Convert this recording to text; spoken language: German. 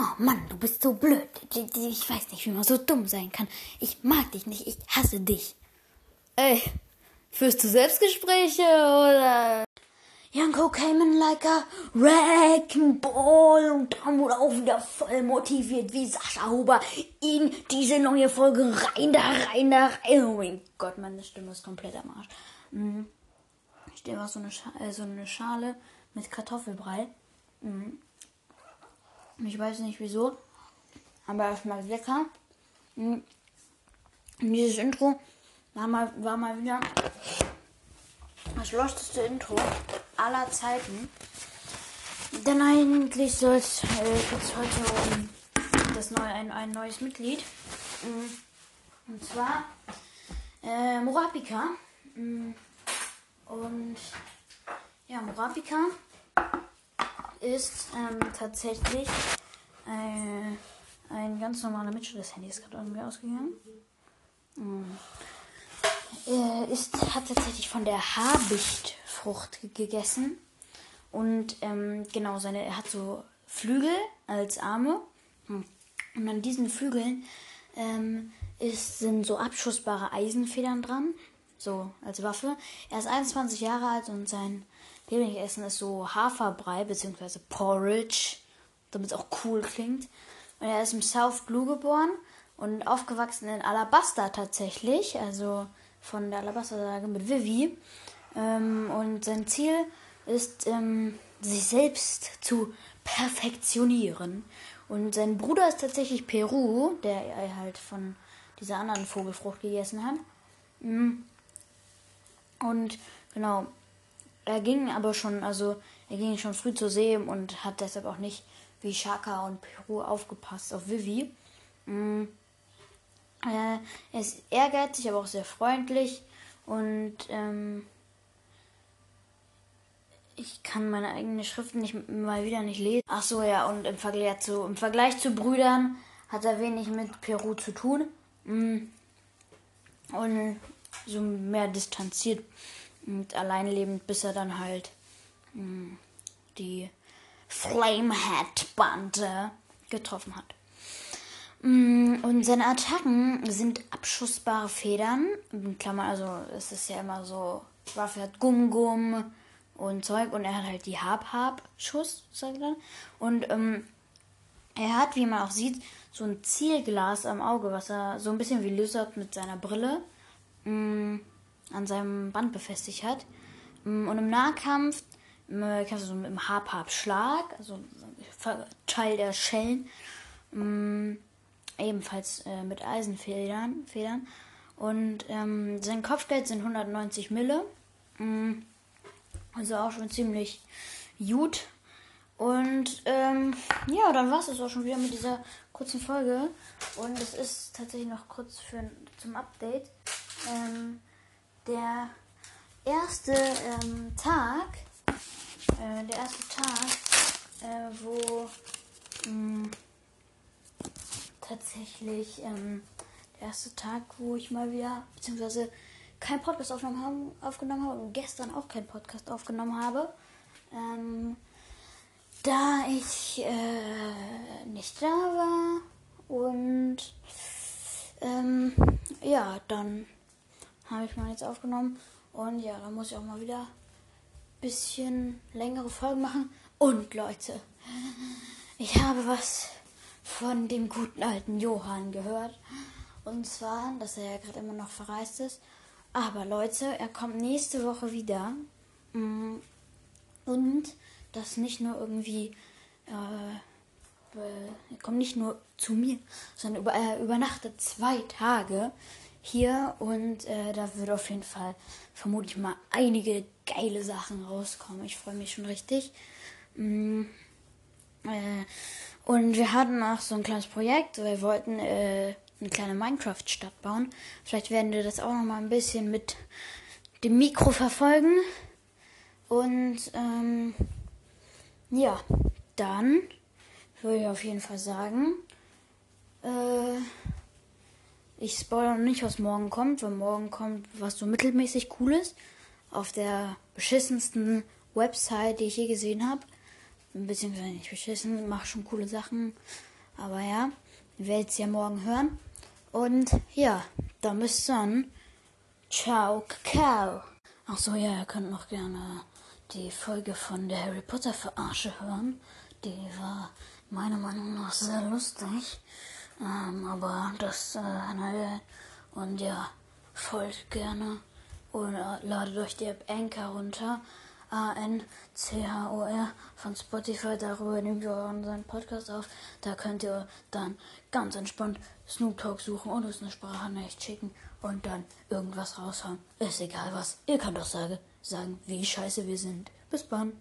Oh Mann, du bist so blöd. Ich weiß nicht, wie man so dumm sein kann. Ich mag dich nicht, ich hasse dich. Ey, führst du Selbstgespräche oder? Janko came in like a wrecking ball und dann wurde auch wieder voll motiviert wie Sascha Huber in diese neue Folge rein, da rein, da rein. Oh mein Gott, meine Stimme ist komplett am Arsch. Mhm. Ich stehe auch so eine, Scha äh, so eine Schale mit Kartoffelbrei. Mhm. Ich weiß nicht wieso, aber schmeckt lecker. Und dieses Intro war mal, war mal wieder das losteste Intro aller Zeiten. Denn eigentlich soll es äh, heute um das neue, ein, ein neues Mitglied. Mm. Und zwar äh, Morapika. Mm. Und ja, Morapika ist ähm, tatsächlich äh, ein ganz normaler Mitschnitt. Das Handy ist gerade irgendwie ausgegangen. Mm. Er ist, hat tatsächlich von der Habichtfrucht gegessen. Und ähm, genau, seine, er hat so Flügel als Arme. Hm. Und an diesen Flügeln ähm, ist, sind so abschussbare Eisenfedern dran. So als Waffe. Er ist 21 Jahre alt und sein Lieblingsessen ist so Haferbrei bzw. Porridge, damit es auch cool klingt. Und er ist im South Blue geboren und aufgewachsen in Alabasta tatsächlich, also von der Alabaster-Sage mit Vivi. Ähm, und sein Ziel ist, ähm, sich selbst zu perfektionieren. Und sein Bruder ist tatsächlich Peru, der halt von dieser anderen Vogelfrucht gegessen hat. Mm. Und genau, er ging aber schon, also er ging schon früh zur See und hat deshalb auch nicht wie Shaka und Peru aufgepasst auf Vivi. Äh, er ist ehrgeizig, aber auch sehr freundlich und ähm, ich kann meine eigenen Schriften nicht mal wieder nicht lesen. Ach so, ja, und im Vergleich zu, im Vergleich zu Brüdern hat er wenig mit Peru zu tun. Mm. Und so mehr distanziert und alleinlebend, bis er dann halt mm, die Flamehead-Bande getroffen hat. Mm, und seine Attacken sind abschussbare Federn. In Klammern, also es ist ja immer so, Waffe hat Gum-Gum und Zeug und er hat halt die Hab-Hab-Schuss, sagt er. Und ähm, er hat, wie man auch sieht, so ein Zielglas am Auge, was er so ein bisschen wie Lizard mit seiner Brille mh, mm, an seinem Band befestigt hat. Mm, und im Nahkampf kannst du so mit dem Hab-Hab-Schlag, also Teil der Schellen, mh, ebenfalls äh, mit Eisenfedern. Federn. Und ähm, sein Kopfgeld sind 190 Mille. Also auch schon ziemlich gut. Und ähm, ja, dann war es auch schon wieder mit dieser kurzen Folge. Und es ist tatsächlich noch kurz für, zum Update. Ähm, der erste ähm, Tag, äh, der erste Tag, äh, wo mh, mm, tatsächlich ähm, der erste Tag, wo ich mal wieder, beziehungsweise kein Podcast aufgenommen habe, aufgenommen habe und gestern auch keinen Podcast aufgenommen habe. Ähm, da ich äh, nicht da war und ähm, ja, dann habe ich mal jetzt aufgenommen und ja, da muss ich auch mal wieder ein bisschen längere Folgen machen. Und Leute, ich habe was von dem guten alten Johann gehört. Und zwar, dass er ja gerade immer noch verreist ist. Aber Leute, er kommt nächste Woche wieder. Mm, und das nicht nur irgendwie. Äh, er kommt nicht nur zu mir, sondern über, er übernachtet zwei Tage hier. Und äh, da wird auf jeden Fall vermutlich mal einige geile Sachen rauskommen. Ich freue mich schon richtig. Mm, äh, und wir hatten auch so ein kleines Projekt. Wir wollten äh, eine kleine Minecraft-Stadt bauen. Vielleicht werden wir das auch noch mal ein bisschen mit dem Mikro verfolgen. Und ähm, ja, dann würde ich auf jeden Fall sagen, äh, ich spoilere nicht, was morgen kommt, weil morgen kommt was so mittelmäßig cooles auf der beschissensten Website, die ich je gesehen habe. beziehungsweise nicht beschissen, mach schon coole Sachen. Aber ja, wir werden es ja morgen hören. Und ja, dann bis dann. Ciao, Kakao. Ach so, ja, ihr könnt noch gerne die Folge von der Harry Potter Verarsche hören. Die war meiner Meinung nach sehr lustig. Ähm, aber das, äh, naja, und ja, folgt gerne oder ladet euch die App Anchor runter. A-N-C-H-O-R von Spotify. Darüber nehmen wir unseren Podcast auf. Da könnt ihr dann ganz entspannt Snoop Talk suchen und uns eine Sprachnachricht schicken und dann irgendwas raushauen. Ist egal was. Ihr könnt doch sagen, sagen wie scheiße wir sind. Bis dann.